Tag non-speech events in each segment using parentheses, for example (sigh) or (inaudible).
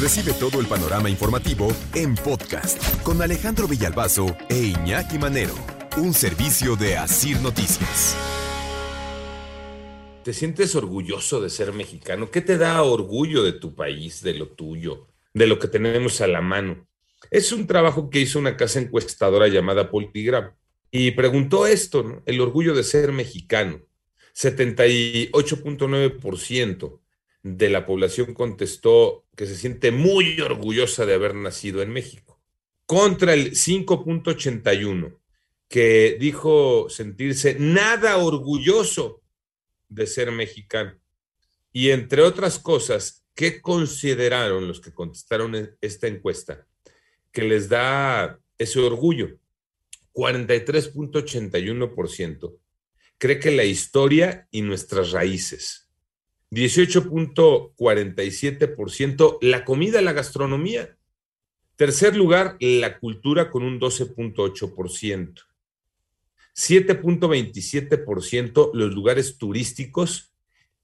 Recibe todo el panorama informativo en podcast con Alejandro Villalbazo e Iñaki Manero, un servicio de Asir Noticias. ¿Te sientes orgulloso de ser mexicano? ¿Qué te da orgullo de tu país, de lo tuyo, de lo que tenemos a la mano? Es un trabajo que hizo una casa encuestadora llamada Politigram y preguntó esto, el orgullo de ser mexicano. 78.9% de la población contestó que se siente muy orgullosa de haber nacido en México, contra el 5.81% que dijo sentirse nada orgulloso de ser mexicano. Y entre otras cosas, ¿qué consideraron los que contestaron esta encuesta? Que les da ese orgullo. 43.81% cree que la historia y nuestras raíces. 18.47% la comida, la gastronomía. Tercer lugar, la cultura con un 12.8%. 7.27% los lugares turísticos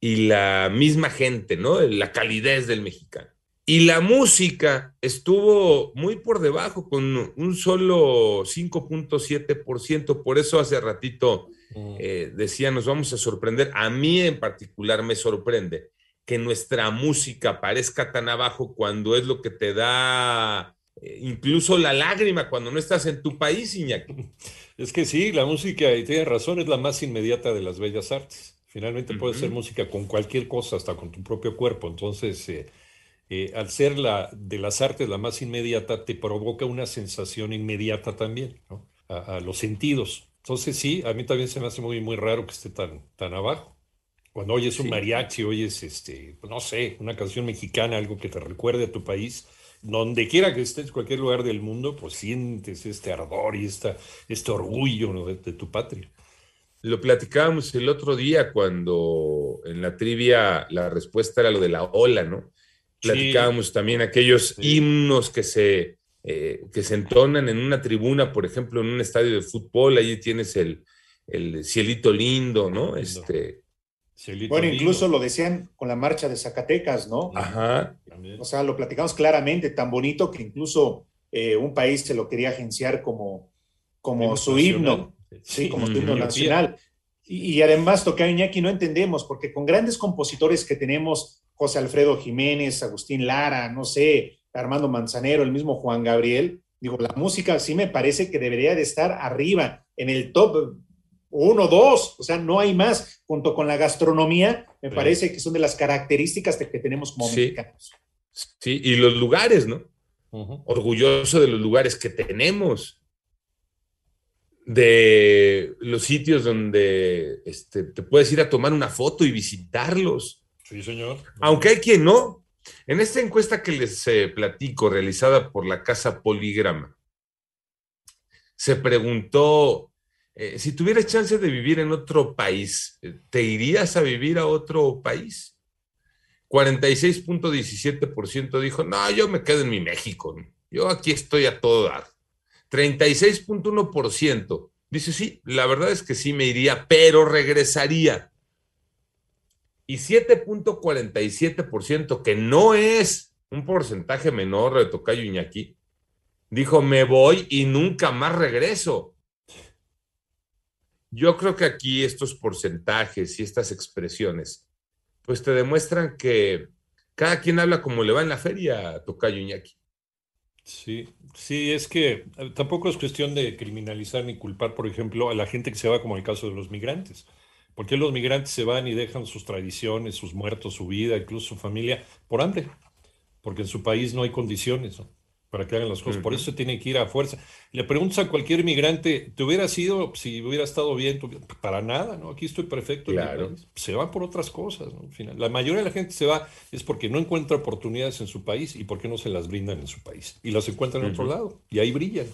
y la misma gente, ¿no? La calidez del mexicano. Y la música estuvo muy por debajo, con un solo 5.7%. Por eso hace ratito eh, decía, nos vamos a sorprender. A mí en particular me sorprende que nuestra música parezca tan abajo cuando es lo que te da eh, incluso la lágrima cuando no estás en tu país, Iñaki. (laughs) Es que sí, la música, y tienes razón, es la más inmediata de las bellas artes. Finalmente puedes hacer música con cualquier cosa, hasta con tu propio cuerpo. Entonces, eh, eh, al ser la de las artes la más inmediata, te provoca una sensación inmediata también, ¿no? a, los sentidos. Entonces, sí, a mí también se me hace muy, muy raro que esté tan, tan abajo. Cuando oyes un mariachi, oyes, este, no sé, una canción mexicana, algo que te recuerde a tu país, donde quiera que estés, cualquier lugar del mundo, pues sientes este ardor y esta, este orgullo de, tu patria. Lo platicábamos el otro día cuando en la trivia la respuesta era lo de la ola, ¿no? Platicábamos también aquellos himnos que se, eh, que se entonan en una tribuna, por ejemplo, en un estadio de fútbol, ahí tienes el, el cielito lindo, ¿no? Este, bueno, incluso lo decían con la marcha de Zacatecas, ¿no? Ajá. O sea, lo platicamos claramente, tan bonito que incluso eh, un país se lo quería agenciar como, como su himno, sí, como su himno nacional. Y, además, Tocayo Iñaki, no entendemos, porque con grandes compositores que tenemos, José Alfredo Jiménez, Agustín Lara, no sé, Armando Manzanero, el mismo Juan Gabriel, digo, la música sí me parece que debería de estar arriba, en el top uno, dos, o sea, no hay más. Junto con la gastronomía, me parece que son de las características que tenemos como mexicanos. Sí, y los lugares, ¿no? Orgulloso de los lugares que tenemos, de los sitios donde este, te puedes ir a tomar una foto y visitarlos. Sí, señor. Aunque hay quien no. En esta encuesta que les eh, platico, realizada por la Casa Poligrama, se preguntó eh, si tuvieras chance de vivir en otro país, eh, ¿te irías a vivir a otro país? 46.17% dijo, no, yo me quedo en mi México, yo aquí estoy a todo dar. 36.1% dice, sí, la verdad es que sí me iría, pero regresaría. Y 7.47%, que no es un porcentaje menor de Tocayo Iñaki, dijo, me voy y nunca más regreso. Yo creo que aquí estos porcentajes y estas expresiones, pues te demuestran que cada quien habla como le va en la feria, Tocayo Iñaki. Sí, sí, es que eh, tampoco es cuestión de criminalizar ni culpar, por ejemplo, a la gente que se va, como el caso de los migrantes. Porque los migrantes se van y dejan sus tradiciones, sus muertos, su vida, incluso su familia, por hambre? Porque en su país no hay condiciones, para que hagan las cosas. Por eso se tiene que ir a fuerza. Le preguntas a cualquier migrante, ¿te hubiera sido, si hubiera estado bien? Para nada, ¿no? Aquí estoy perfecto. Se van por otras cosas, ¿no? Al final, la mayoría de la gente se va es porque no encuentra oportunidades en su país y porque no se las brindan en su país. Y las encuentran en otro lado. Y ahí brillan.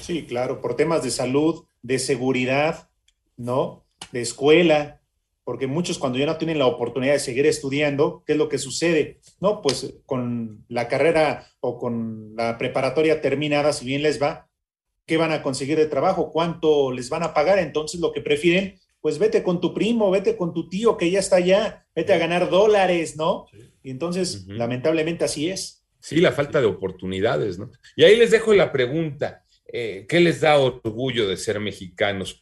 Sí, claro, por temas de salud, de seguridad, ¿no? De escuela, porque muchos cuando ya no tienen la oportunidad de seguir estudiando, ¿qué es lo que sucede? No, pues con la carrera o con la preparatoria terminada, si bien les va, ¿qué van a conseguir de trabajo? ¿Cuánto les van a pagar? Entonces lo que prefieren, pues vete con tu primo, vete con tu tío que ya está allá, vete a ganar dólares, ¿no? Y entonces, lamentablemente así es. Sí, la falta de oportunidades, ¿no? Y ahí les dejo la pregunta, eh, ¿qué les da orgullo de ser mexicanos?